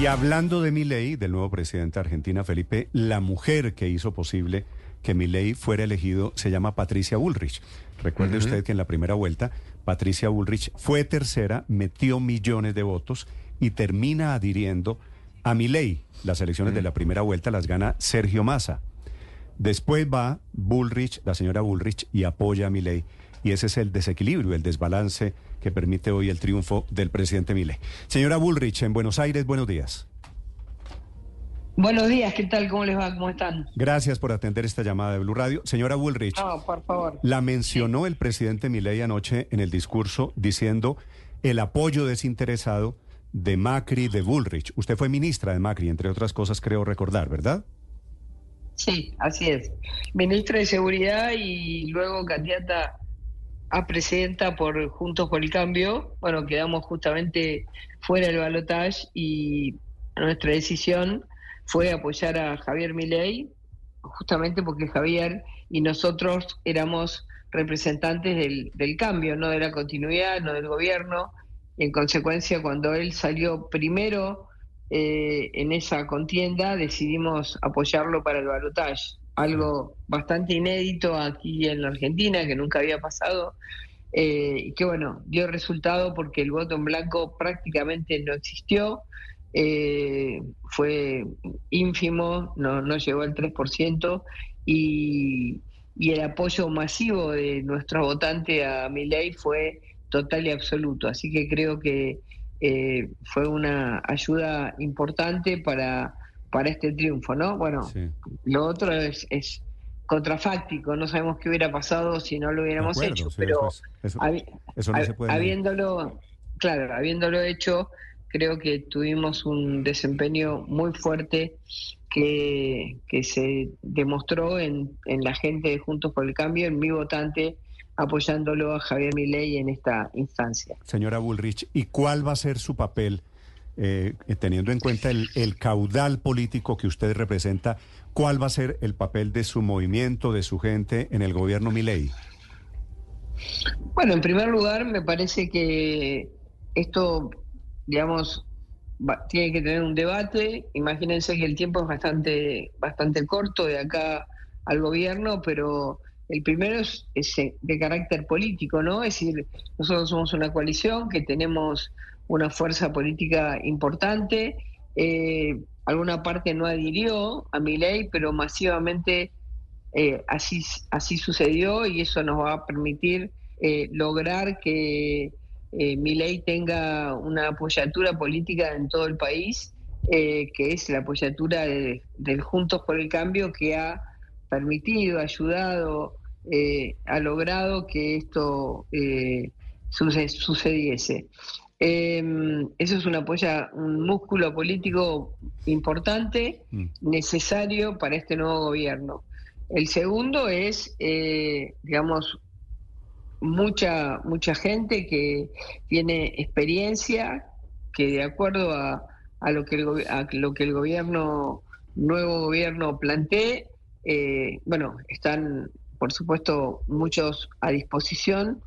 Y hablando de Milei, del nuevo presidente de Argentina, Felipe, la mujer que hizo posible que Milei fuera elegido se llama Patricia Bullrich. Recuerde usted que en la primera vuelta Patricia Bullrich fue tercera, metió millones de votos y termina adhiriendo a Milei. Las elecciones de la primera vuelta las gana Sergio Massa. Después va Bullrich, la señora Bullrich, y apoya a Milei. Y ese es el desequilibrio, el desbalance que permite hoy el triunfo del presidente Milei. Señora Bullrich, en Buenos Aires, buenos días. Buenos días, ¿qué tal? ¿Cómo les va? ¿Cómo están? Gracias por atender esta llamada de Blue Radio. Señora Bullrich, No, por favor. la mencionó el presidente Milei anoche en el discurso diciendo el apoyo desinteresado de Macri, de Bullrich. Usted fue ministra de Macri, entre otras cosas, creo recordar, ¿verdad? Sí, así es. Ministra de Seguridad y luego candidata a presidenta por Juntos por el Cambio. Bueno, quedamos justamente fuera del balotaje y nuestra decisión fue apoyar a Javier Milei, justamente porque Javier y nosotros éramos representantes del, del cambio, no de la continuidad, no del gobierno. En consecuencia, cuando él salió primero eh, en esa contienda, decidimos apoyarlo para el balotaje. Algo bastante inédito aquí en la Argentina, que nunca había pasado, eh, y que bueno, dio resultado porque el voto en blanco prácticamente no existió, eh, fue ínfimo, no, no llegó al 3%, y, y el apoyo masivo de nuestro votante a Milei fue total y absoluto. Así que creo que eh, fue una ayuda importante para, para este triunfo, ¿no? Bueno, Sí. lo otro es, es contrafáctico, no sabemos qué hubiera pasado si no lo hubiéramos acuerdo, hecho, sí, pero eso es- eso- habi- eso no se puede habiéndolo, claro, habiéndolo hecho, creo que tuvimos un desempeño muy fuerte que, que se demostró en, en la gente de Juntos por el Cambio, en mi votante, apoyándolo a Javier Milei en esta instancia. Señora Bullrich, ¿y cuál va a ser su papel, eh, teniendo en cuenta el, el caudal político que usted representa, cuál va a ser el papel de su movimiento, de su gente en el gobierno Milei? Bueno, en primer lugar, me parece que esto, digamos, tiene que tener un debate. Imagínense que el tiempo es bastante, bastante corto de acá al gobierno, pero el primero es, es, eh, de carácter político, ¿no? Es decir, nosotros somos una coalición que tenemos una fuerza política importante. eh, alguna parte no adhirió a mi ley, pero masivamente eh, así, así sucedió y eso nos va a permitir eh, lograr que mi ley tenga una apoyatura política en todo el país, que es la apoyatura de- del Juntos por el Cambio que ha permitido, ayudado, ha logrado que esto suce- sucediese. Eh, eso es un apoya, un músculo político importante, Mm. necesario para este nuevo gobierno. El segundo es, eh, digamos, mucha, mucha gente que tiene experiencia, que de acuerdo a, a lo, que el, a lo que el gobierno, nuevo gobierno plantee, eh, bueno, están, por supuesto, muchos a disposición,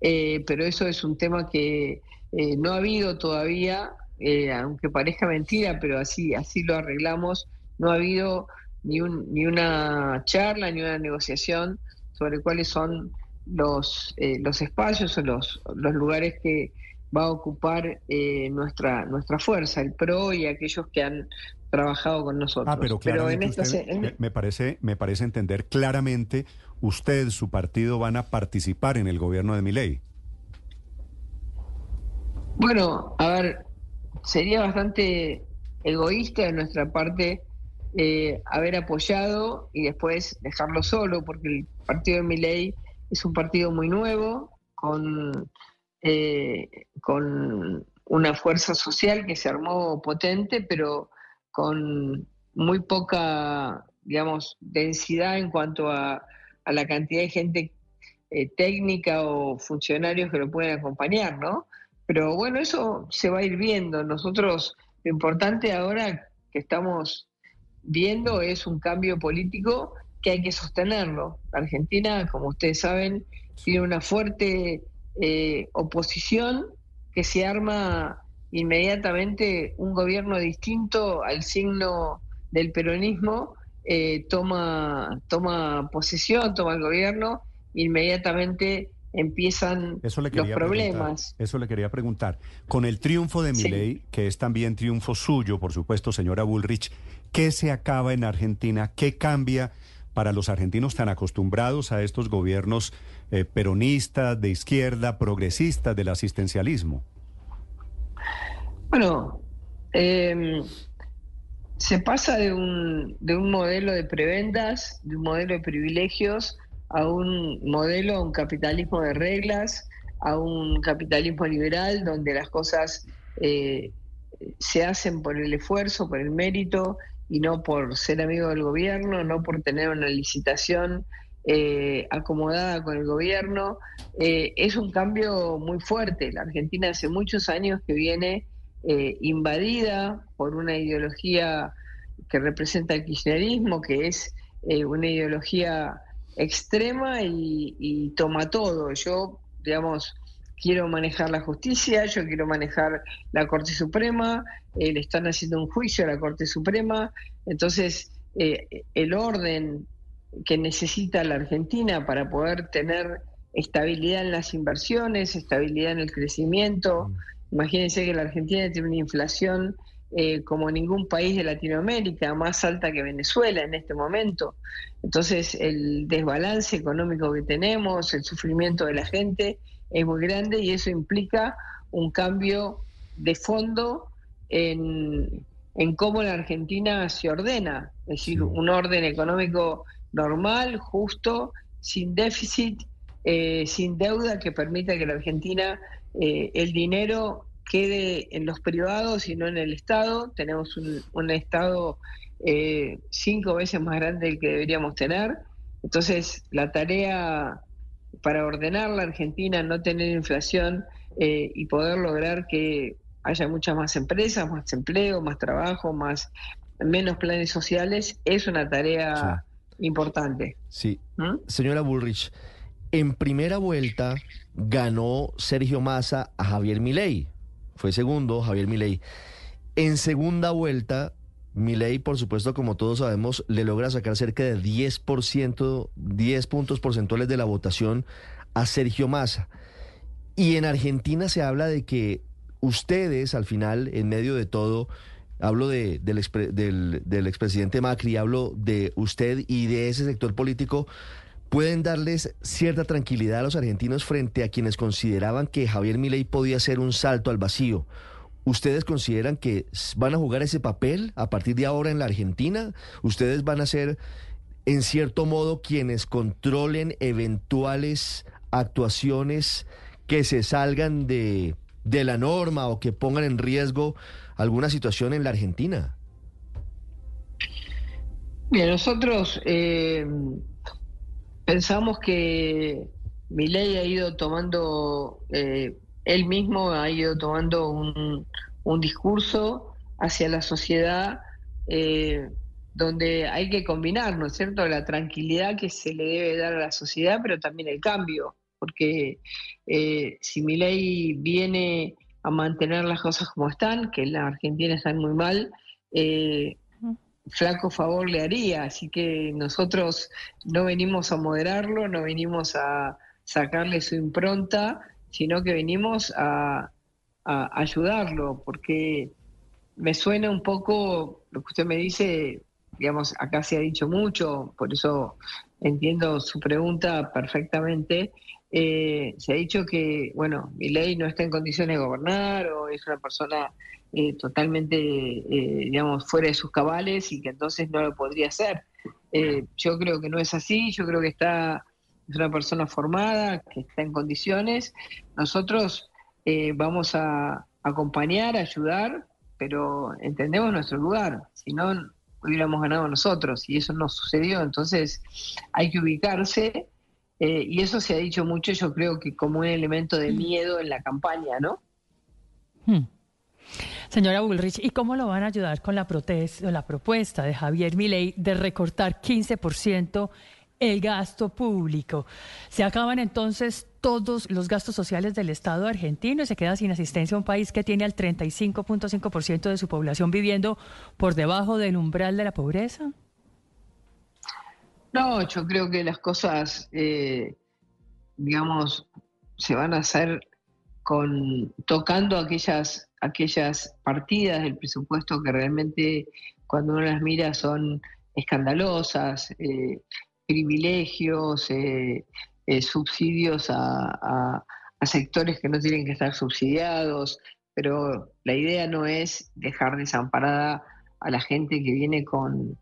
eh, pero eso es un tema que eh, no ha habido todavía, eh, aunque parezca mentira, pero así, así lo arreglamos, no ha habido ni, un, ni una charla, ni una negociación sobre cuáles son los, eh, los espacios o los, los lugares que va a ocupar eh, nuestra, nuestra fuerza, el PRO y aquellos que han trabajado con nosotros. Ah, pero claramente en usted- me, parece, me parece entender claramente, usted, su partido van a participar en el gobierno de Milei. Bueno, a ver, sería bastante egoísta de nuestra parte eh, haber apoyado y después dejarlo solo, porque el partido de Milei es un partido muy nuevo, con, eh, con una fuerza social que se armó potente, pero con muy poca, digamos, densidad en cuanto a, a la cantidad de gente eh, técnica o funcionarios que lo pueden acompañar, ¿no? Pero bueno, eso se va a ir viendo. Nosotros, lo importante ahora que estamos viendo es un cambio político que hay que sostenerlo. Argentina, como ustedes saben, tiene una fuerte eh, oposición que se arma inmediatamente un gobierno distinto al signo del peronismo eh, toma, toma posesión, toma el gobierno, inmediatamente empiezan los problemas. Eso le quería preguntar. Con el triunfo de Milei, que es también triunfo suyo, por supuesto, señora Bullrich, ¿qué se acaba en Argentina? ¿Qué cambia para los argentinos tan acostumbrados a estos gobiernos eh, peronistas, de izquierda, progresistas, del asistencialismo? Bueno, em, se pasa de un, de un modelo de prebendas, de un modelo de privilegios, a un modelo, a un capitalismo de reglas, a un capitalismo liberal donde las cosas eh, se hacen por el esfuerzo, por el mérito y no por ser amigo del gobierno, no por tener una licitación eh, acomodada con el gobierno. Eh, es un cambio muy fuerte. La Argentina hace muchos años que viene invadida por una ideología que representa el kirchnerismo, que es una ideología extrema y, toma todo. Yo, digamos, quiero manejar la justicia, yo quiero manejar la Corte Suprema, eh, le están haciendo un juicio a la Corte Suprema, entonces eh, el orden que necesita la Argentina para poder tener estabilidad en las inversiones, estabilidad en el crecimiento. Mm. Imagínense que la Argentina tiene una inflación eh, como ningún país de Latinoamérica, más alta que Venezuela en este momento. Entonces, el desbalance económico que tenemos, el sufrimiento de la gente es muy grande y eso implica un cambio de fondo en, cómo la Argentina se ordena, es decir, un orden económico normal, justo, sin déficit, eh, sin deuda, que permita que la Argentina eh, el dinero quede en los privados y no en el Estado. Tenemos un, Estado eh, cinco veces más grande del que deberíamos tener. Entonces, la tarea para ordenar la Argentina, no tener inflación eh, y poder lograr que haya muchas más empresas, más empleo, más trabajo, más menos planes sociales, es una tarea importante. Sí. ¿Mm? Señora Bullrich, en primera vuelta ganó Sergio Massa a Javier Milei fue segundo Javier Milei. En segunda vuelta, Milei, por supuesto, como todos sabemos, le logra sacar cerca de 10%, 10 puntos porcentuales de la votación a Sergio Massa. Y en Argentina se habla de que ustedes, al final, en medio de todo, hablo de, del, del, del expresidente Macri, hablo de usted y de ese sector político, pueden darles cierta tranquilidad a los argentinos frente a quienes consideraban que Javier Milei podía ser un salto al vacío. ¿Ustedes consideran que van a jugar ese papel a partir de ahora en la Argentina? ¿Ustedes van a ser, en cierto modo, quienes controlen eventuales actuaciones que se salgan de, de la norma o que pongan en riesgo alguna situación en la Argentina? Bien, nosotros eh, pensamos que Milei ha ido tomando, eh, él mismo ha ido tomando un, discurso hacia la sociedad eh, donde hay que combinar, ¿no es cierto?, la tranquilidad que se le debe dar a la sociedad, pero también el cambio, porque eh, si Milei viene a mantener las cosas como están, que en la Argentina están muy mal, eh, flaco favor le haría. Así que nosotros no venimos a moderarlo, no venimos a sacarle su impronta, sino que venimos a, ayudarlo, porque me suena un poco lo que usted me dice, digamos, acá se ha dicho mucho, por eso entiendo su pregunta perfectamente. Eh, se ha dicho que, bueno, mi ley no está en condiciones de gobernar o es una persona eh, totalmente, eh, digamos, fuera de sus cabales y que entonces no lo podría hacer. Eh, yo creo que no es así, yo creo que está, es una persona formada, que está en condiciones. Nosotros vamos a acompañar, ayudar, pero entendemos nuestro lugar, si no hubiéramos ganado nosotros y eso no sucedió, entonces hay que ubicarse y eso se ha dicho mucho, yo creo que como un elemento de mm. miedo en la campaña, ¿no? Hmm. Señora Bullrich, ¿y cómo lo van a ayudar con la, protesta, la propuesta de Javier Milei de recortar 15% el gasto público. Se acaban entonces todos los gastos sociales del Estado argentino y se queda sin asistencia a un país que tiene al 35.5% de su población viviendo por debajo del umbral de la pobreza. No, yo creo que las cosas, eh, digamos, se van a hacer con tocando aquellas aquellas partidas del presupuesto que realmente cuando uno las mira son escandalosas, eh, privilegios, eh, eh, subsidios a, sectores que no tienen que estar subsidiados, pero la idea no es dejar desamparada a la gente que viene con,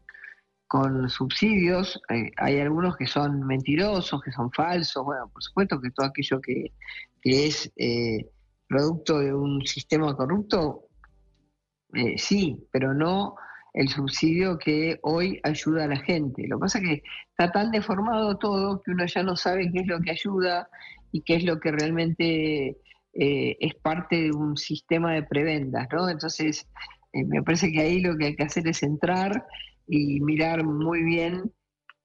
con subsidios. hay algunos que son mentirosos, que son falsos, bueno, por supuesto que todo aquello que, que es producto de un sistema corrupto, sí, pero no el subsidio que hoy ayuda a la gente. Lo que pasa es que está tan deformado todo que uno ya no sabe qué es lo que ayuda y qué es lo que realmente eh, es parte de un sistema de prebendas, ¿no? Entonces, eh, me parece que ahí lo que hay que hacer es entrar y mirar muy bien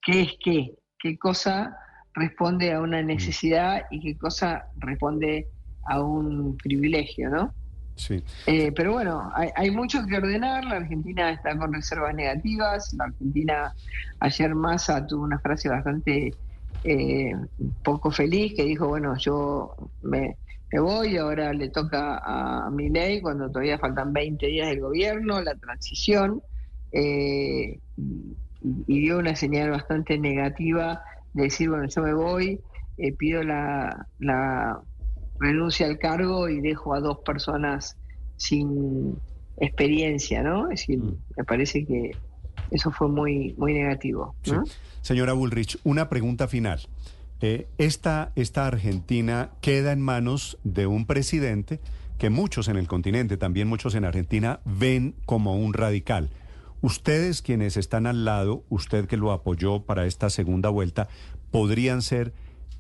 qué es qué, qué cosa responde a una necesidad y qué cosa responde a un privilegio, ¿no? Sí. Eh, pero bueno, hay, mucho que ordenar. La Argentina está con reservas negativas. La Argentina, ayer Massa tuvo una frase bastante eh, poco feliz que dijo: Bueno, yo me, voy, ahora le toca a mi ley cuando todavía faltan 20 días del gobierno, la transición. Eh, y, dio una señal bastante negativa de decir: Bueno, yo me voy, pido la renuncia al cargo y dejo a dos personas sin experiencia, ¿no? Es decir, mm. me parece que eso fue muy, muy negativo. Señora Bullrich, una pregunta final. Eh, esta, esta Argentina queda en manos de un presidente que muchos en el continente, también muchos en Argentina, ven como un radical. Ustedes quienes están al lado, usted que lo apoyó para esta segunda vuelta, ¿podrían ser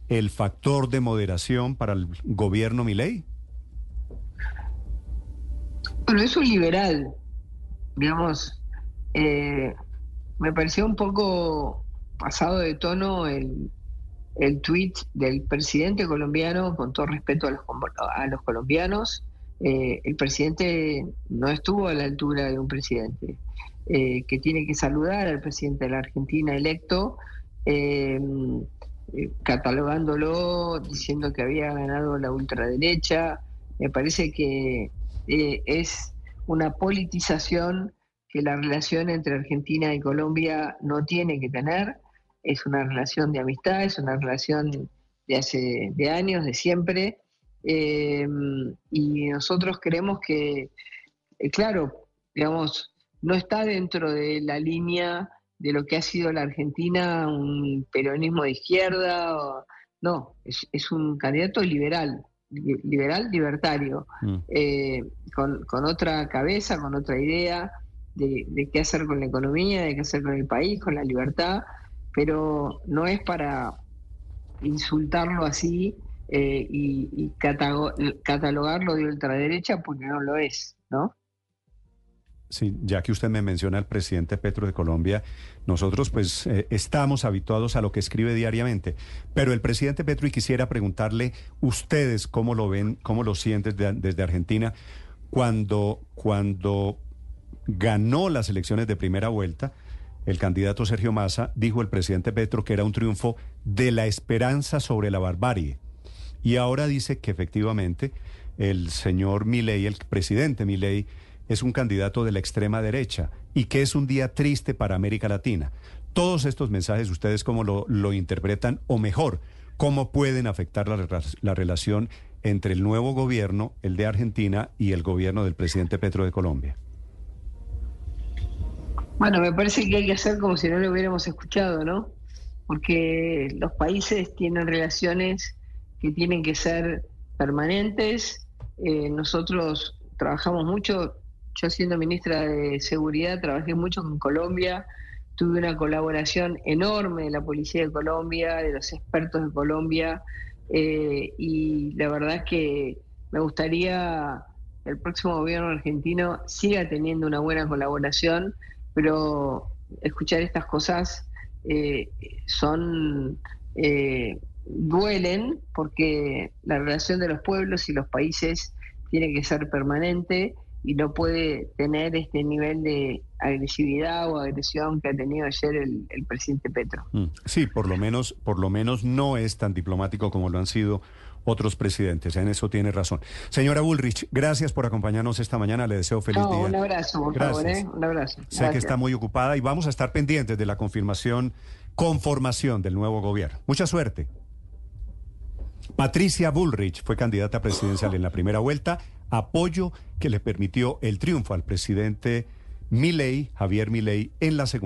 el factor de moderación para el gobierno Milei? Bueno, es un liberal, digamos, eh, me pareció un poco pasado de tono el, el tweet del presidente colombiano, con todo respeto a los, a los colombianos, eh, el presidente no estuvo a la altura de un presidente eh, que tiene que saludar al presidente de la Argentina electo. Eh, catalogándolo, diciendo que había ganado la ultraderecha. Me parece que eh, es una politización que la relación entre Argentina y Colombia no tiene que tener. Es una relación de amistad, es una relación de hace de años, de siempre. Eh, y nosotros creemos que, claro, digamos, no está dentro de la línea de lo que ha sido la Argentina un peronismo de izquierda. no, es, un candidato liberal, liberal libertario, mm. eh, con, otra cabeza, con otra idea de, qué hacer con la economía, de qué hacer con el país, con la libertad, pero no es para insultarlo así eh, y, y catalogarlo de ultraderecha porque no lo es, ¿no? Sí, ya que usted me menciona al presidente Petro de Colombia, nosotros pues eh, estamos habituados a lo que escribe diariamente, pero el presidente Petro y quisiera preguntarle ustedes cómo lo ven, cómo lo sienten desde, Argentina cuando cuando ganó las elecciones de primera vuelta, el candidato Sergio Massa dijo el presidente Petro que era un triunfo de la esperanza sobre la barbarie. Y ahora dice que efectivamente el señor Milei, el presidente Milei es un candidato de la extrema derecha y que es un día triste para América Latina. Todos estos mensajes, ¿ustedes cómo lo, interpretan? O mejor, ¿cómo pueden afectar la, la relación entre el nuevo gobierno, el de Argentina, y el gobierno del presidente Petro de Colombia? Bueno, me parece que hay que hacer como si no lo hubiéramos escuchado, ¿no? Porque los países tienen relaciones que tienen que ser permanentes. Eh, nosotros trabajamos mucho yo siendo ministra de Seguridad trabajé mucho con Colombia, tuve una colaboración enorme de la Policía de Colombia, de los expertos de Colombia, eh, y la verdad es que me gustaría que el próximo gobierno argentino siga teniendo una buena colaboración, pero escuchar estas cosas eh, son eh, duelen porque la relación de los pueblos y los países tiene que ser permanente y no puede tener este nivel de agresividad o agresión que ha tenido ayer el, presidente Petro. Mm. Sí, por lo menos, por lo menos no es tan diplomático como lo han sido otros presidentes. En eso tiene razón. Señora Bullrich, gracias por acompañarnos esta mañana. Le deseo feliz día. Un abrazo, por favor. ¿eh? Un abrazo. Sé que está muy ocupada y vamos a estar pendientes de la confirmación, conformación del nuevo gobierno. Mucha suerte. Patricia Bullrich fue candidata presidencial en la primera vuelta, apoyo que le permitió el triunfo al presidente Milei, Javier Milei, en la segunda.